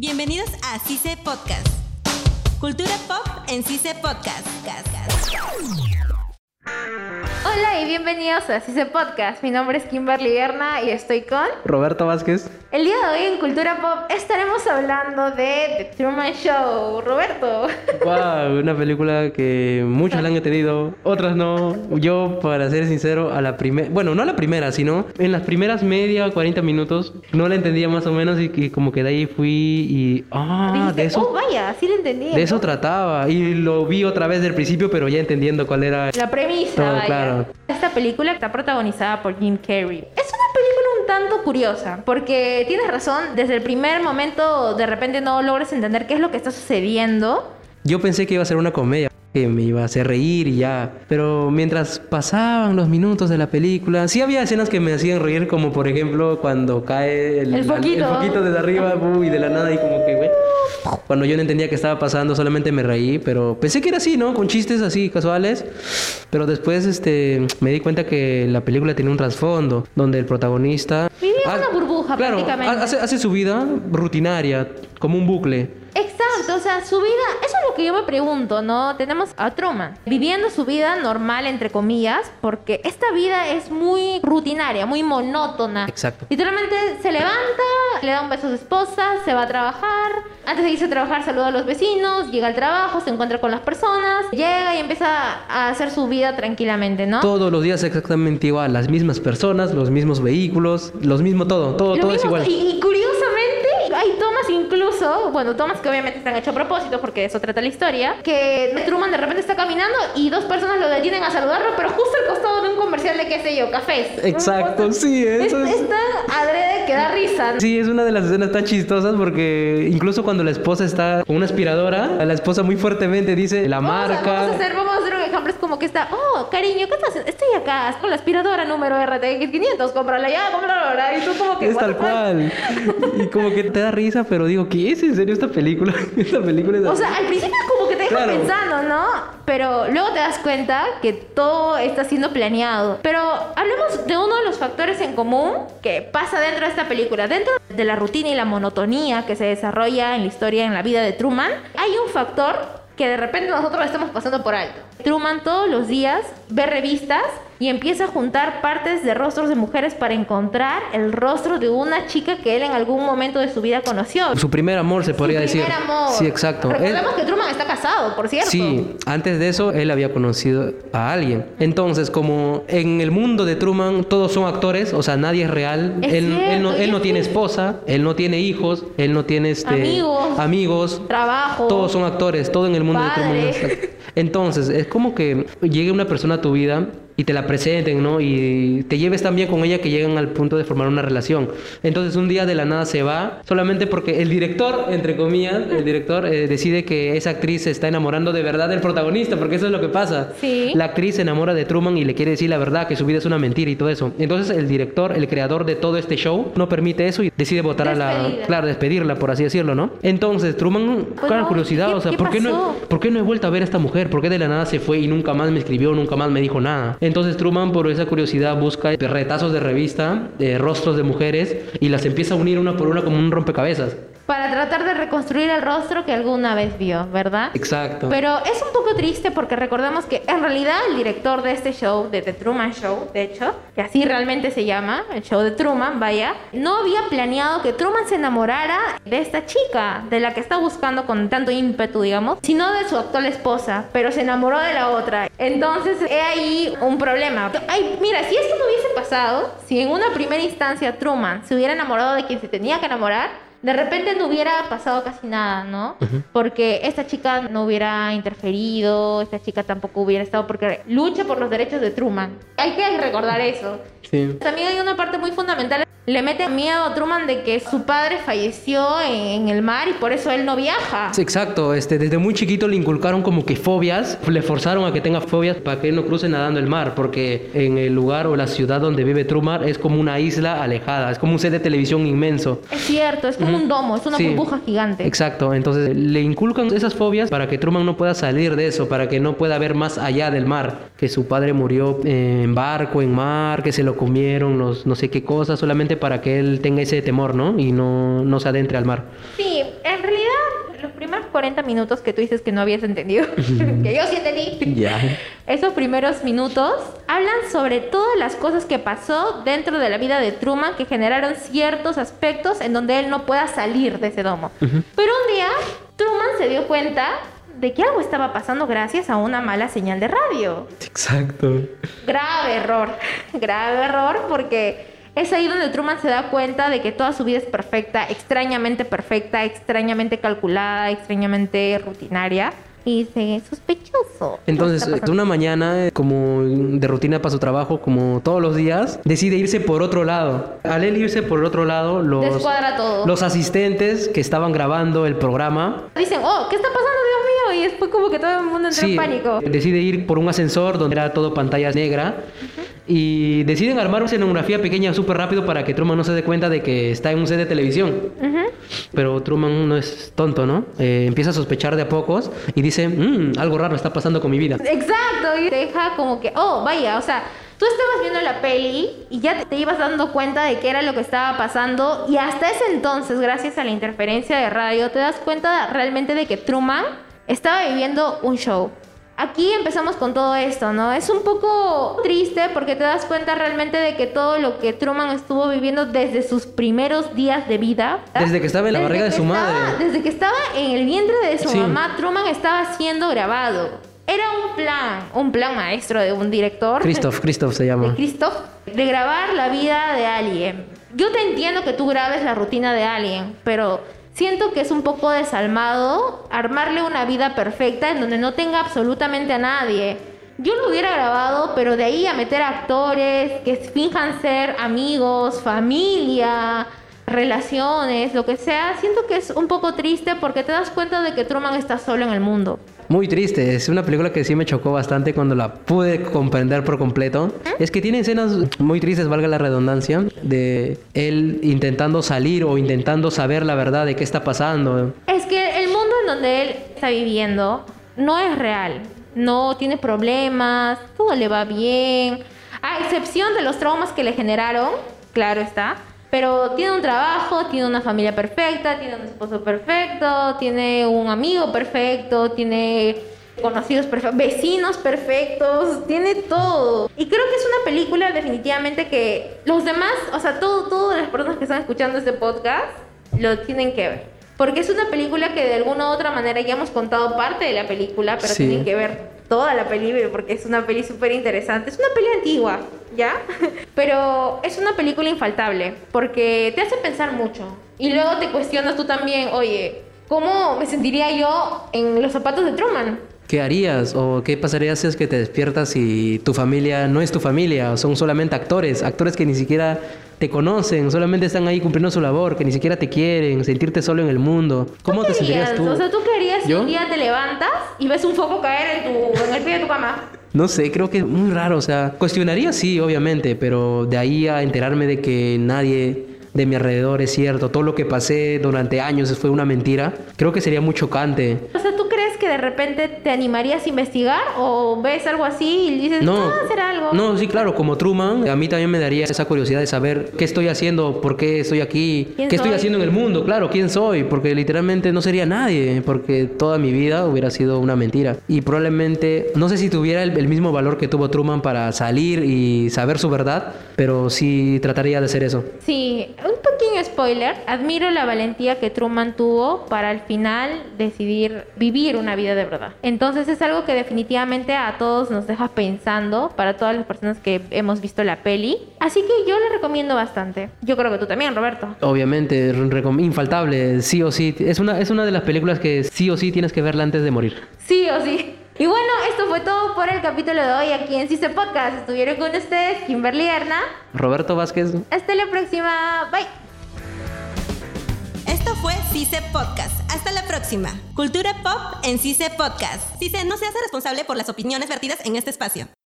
Bienvenidos a CICE Podcast. Cultura pop en CICE Podcast. Hola y bienvenidos a CICE Podcast. Mi nombre es Kimberly Berna y estoy con Roberto Vázquez. El día de hoy en Cultura Pop estaremos hablando de The Truman Show. Roberto. Wow, una película que muchos la han entendido, otras no. Yo, para ser sincero, a la primera, bueno, no a la primera, sino en las primeras media, 40 minutos, no la entendía más o menos y, que como que de ahí fui y... Ah, Dijiste, de eso... Oh, vaya, sí lo entendí. De eso trataba y lo vi otra vez del principio, pero ya entendiendo cuál era... La premisa, Todo vaya. claro. Esta película está protagonizada por Jim Carrey. Es tanto curiosa, porque tienes razón, desde el primer momento de repente no logras entender qué es lo que está sucediendo. Yo pensé que iba a ser una comedia, que me iba a hacer reír y ya. Pero mientras pasaban los minutos de la película, sí había escenas que me hacían reír, como por ejemplo cuando cae el, El foquito. el foquito desde arriba uh, y de la nada y como que, güey. Cuando yo no entendía qué estaba pasando, solamente me reí, pero pensé que era así, ¿no? Con chistes así casuales. Pero después este, me di cuenta que la película tenía un trasfondo, donde el protagonista... Vivía en una burbuja claro, prácticamente. Hace, hace su vida rutinaria, como un bucle. O sea, su vida, eso es lo que yo me pregunto, ¿no? Tenemos a Truman viviendo su vida normal, entre comillas, porque esta vida es muy rutinaria, muy monótona. Exacto. Literalmente se levanta, le da un beso a su esposa, se va a trabajar. Antes de irse a trabajar saluda a los vecinos, llega al trabajo, se encuentra con las personas, llega y empieza a hacer su vida tranquilamente, ¿no? Todos los días exactamente igual, las mismas personas, los mismos vehículos, los mismos todo, todo, Lo todo es igual. Y, tomas incluso, bueno, tomas que obviamente están hechas a propósito porque eso trata la historia, que Truman de repente está caminando y dos personas lo detienen a saludarlo, pero justo al costado de un comercial de qué sé yo, cafés. Exacto, sí, eso es. es- tan adrede que da risa. Sí, es una de las escenas tan chistosas porque incluso cuando la esposa está con una aspiradora, la esposa muy fuertemente dice la Vamos a- marca. Vamos a, hacer, vamos a hacer como que está, oh, cariño, ¿qué estás haciendo? Estoy acá, con la aspiradora número RTX 500, cómprala ya, cómprala ahora. Y tú como que, Es tal cual. Y como que te da risa, pero digo, ¿qué es en serio esta película? Esta película es O sea, al principio como que te deja Claro. pensando, ¿no? Pero luego te das cuenta que todo está siendo planeado. Pero hablemos de uno de los factores en común que pasa dentro de esta película. Dentro de la rutina y la monotonía que se desarrolla en la historia, en la vida de Truman, hay un factor que de repente nosotros estamos pasando por alto. Truman todos los días ve revistas y empieza a juntar partes de rostros de mujeres para encontrar el rostro de una chica que él en algún momento de su vida conoció. Su primer amor se podría Su decir. primer amor. Sí, exacto. Él- Recordemos que Truman está casado, por cierto. Sí, antes de eso él había conocido a alguien. Entonces, como en el mundo de Truman todos son actores, o sea, nadie es real. Es él, él no, él tiene esposa, él no tiene hijos, él no tiene este, Amigos. amigos. Trabajo. Todos son actores, todo en el mundo Padre. de Truman. es- Entonces, es como que llegue una persona a tu vida y te la presenten, ¿no? Y te lleves tan bien con ella que llegan al punto de formar una relación. Entonces, un día de la nada se va, solamente porque el director, entre comillas, el director eh, decide que esa actriz se está enamorando de verdad del protagonista, porque eso es lo que pasa. Sí. La actriz se enamora de Truman y le quiere decir la verdad, que su vida es una mentira y todo eso. Entonces, el director, el creador de todo este show, no permite eso y decide votar a la... Claro, despedirla, por así decirlo, ¿no? Entonces, Truman, Pues claro, no, curiosidad, ¿qué- o sea, qué ¿por qué, no? ¿por qué no he vuelto a ver a esta mujer? ¿Por qué de la nada se fue y nunca más me escribió, nunca más me dijo nada? Entonces Truman por esa curiosidad busca retazos de revista, eh, rostros de mujeres y las empieza a unir una por una como un rompecabezas. Para tratar de reconstruir el rostro que alguna vez vio, ¿verdad? Exacto. Pero es un poco triste porque recordemos que en realidad el director de este show, de The Truman Show, de hecho, que así realmente se llama, el show de Truman, vaya, no había planeado que Truman se enamorara de esta chica, de la que está buscando con tanto ímpetu, digamos, sino de su actual esposa, pero se enamoró de la otra. Entonces, he ahí un problema. Ay, mira, si esto no hubiese pasado, si en una primera instancia Truman se hubiera enamorado de quien se tenía que enamorar, de repente no hubiera pasado casi nada, ¿no? Porque esta chica no hubiera interferido, esta chica tampoco hubiera estado, porque lucha por los derechos de Truman. Hay que recordar eso. Sí. También hay una parte muy fundamental. Le mete miedo a Truman de que su padre falleció en, en el mar y por eso él no viaja. Sí, exacto. Este, desde muy chiquito le inculcaron como que fobias, le forzaron a que tenga fobias para que él no cruce nadando el mar, porque en el lugar o la ciudad donde vive Truman es como una isla alejada, es como un set de televisión inmenso. Es cierto, es como un domo, es una Sí. burbuja gigante. Exacto, entonces le inculcan esas fobias para que Truman no pueda salir de eso, para que no pueda ver más allá del mar, que su padre murió en barco, en mar, que se lo comieron los no sé qué cosas, solamente para que él tenga ese temor, ¿no? Y no, no se adentre al mar. Sí, en realidad, los primeros 40 minutos que tú dices que no habías entendido, que yo sí entendí. Ya. Esos primeros minutos hablan sobre todas las cosas que pasó dentro de la vida de Truman que generaron ciertos aspectos en donde él no pueda salir de ese domo. Pero un día, Truman se dio cuenta de que algo estaba pasando gracias a una mala señal de radio. Exacto. Grave error, grave error porque es ahí donde Truman se da cuenta de que toda su vida es perfecta, extrañamente perfecta, extrañamente calculada, extrañamente rutinaria. Y dice, sospechoso. Entonces, ¿Qué está una mañana, como de rutina para su trabajo, como todos los días, decide irse por otro lado. Al él irse por otro lado, los, asistentes que estaban grabando el programa Dicen, oh, ¿qué está pasando, Dios mío? Y después como que todo el mundo entra en pánico. decide ir por un ascensor donde era todo pantalla negra y deciden armar una escenografía pequeña súper rápido para que Truman no se dé cuenta de que está en un set de televisión. Pero Truman no es tonto, ¿no? Eh, empieza a sospechar de a pocos y dice, "Mm, algo raro está pasando con mi vida. Exacto, y deja como que, oh, vaya, o sea, tú estabas viendo la peli y ya te ibas dando cuenta de qué era lo que estaba pasando y hasta ese entonces, gracias a la interferencia de radio, te das cuenta realmente de que Truman estaba viviendo un show. Aquí empezamos con todo esto, ¿no? Es un poco triste porque te das cuenta realmente de que todo lo que Truman estuvo viviendo desde sus primeros días de vida. Desde que estaba en la Desde barriga de su estaba- madre. Desde que estaba en el vientre de su Sí. mamá, Truman estaba siendo grabado. Era un plan, un plan maestro de un director. Christoph, Christoph se De llama. Christoph, de grabar la vida de alguien. Yo te entiendo que tú grabes la rutina de alguien, pero siento que es un poco desalmado armarle una vida perfecta en donde no tenga absolutamente a nadie. Yo lo hubiera grabado, pero de ahí a meter actores que finjan ser amigos, familia, relaciones, lo que sea, siento que es un poco triste porque te das cuenta de que Truman está solo en el mundo. Muy triste, es una película que sí me chocó bastante cuando la pude comprender por completo. Es que tiene escenas muy tristes, valga la redundancia, de él intentando salir o intentando saber la verdad de qué está pasando. Es que el mundo en donde él está viviendo no es real. No tiene problemas, todo le va bien. A excepción de los traumas que le generaron, claro está. Pero tiene un trabajo, tiene una familia perfecta, tiene un esposo perfecto, tiene un amigo perfecto, tiene conocidos perfectos, vecinos perfectos, tiene todo. Y creo que es una película definitivamente que los demás, o sea, todo, todas las personas que están escuchando este podcast lo tienen que ver. Porque es una película que de alguna u otra manera ya hemos contado parte de la película, pero Sí. tienen que ver toda la película porque es una peli súper interesante. Es una peli antigua, ¿ya? Pero es una película infaltable porque te hace pensar mucho. Y luego te cuestionas tú también, oye, ¿cómo me sentiría yo en los zapatos de Truman? ¿Qué harías o qué pasaría si es que te despiertas y tu familia no es tu familia, son solamente actores, actores que ni siquiera te conocen, solamente están ahí cumpliendo su labor, que ni siquiera te quieren, sentirte solo en el mundo? ¿Cómo te ¿Qué sentirías tú? O sea, ¿tú qué harías si un día te levantas y ves un foco caer en, tu, en el pie de tu cama? No sé, creo que es muy raro, o sea, cuestionaría sí, obviamente, pero de ahí a enterarme de que nadie de mi alrededor es cierto, todo lo que pasé durante años fue una mentira, creo que sería muy chocante. O sea, ¿tú crees que de repente te animarías a investigar o ves algo así y dices, No, ah, será algo? no, sí, claro, como Truman, a mí también me daría esa curiosidad de saber qué estoy haciendo, por qué estoy aquí, ¿Quién qué estoy soy? haciendo en el mundo, claro, quién soy, porque literalmente no sería nadie, porque toda mi vida hubiera sido una mentira. Y probablemente, no sé si tuviera el, el mismo valor que tuvo Truman para salir y saber su verdad, pero sí trataría de hacer eso. Sí, un pequeño spoiler. Admiro la valentía que Truman tuvo para al final decidir vivir una vida de verdad. Entonces es algo que definitivamente a todos nos deja pensando, para todas las personas que hemos visto la peli. Así que yo le recomiendo bastante. Yo creo que tú también, Roberto. Obviamente, infaltable, sí o sí. Es una, es una de las películas que sí o sí tienes que verla antes de morir. Sí o sí. Y bueno, esto fue todo por el capítulo de hoy aquí en Cise Podcast. Estuvieron con ustedes Kimberly Erna. Roberto Vázquez, Hasta la próxima. Bye. Esto fue CICE Podcast. Hasta la próxima. Cultura pop en CICE Podcast. CICE no se hace responsable por las opiniones vertidas en este espacio.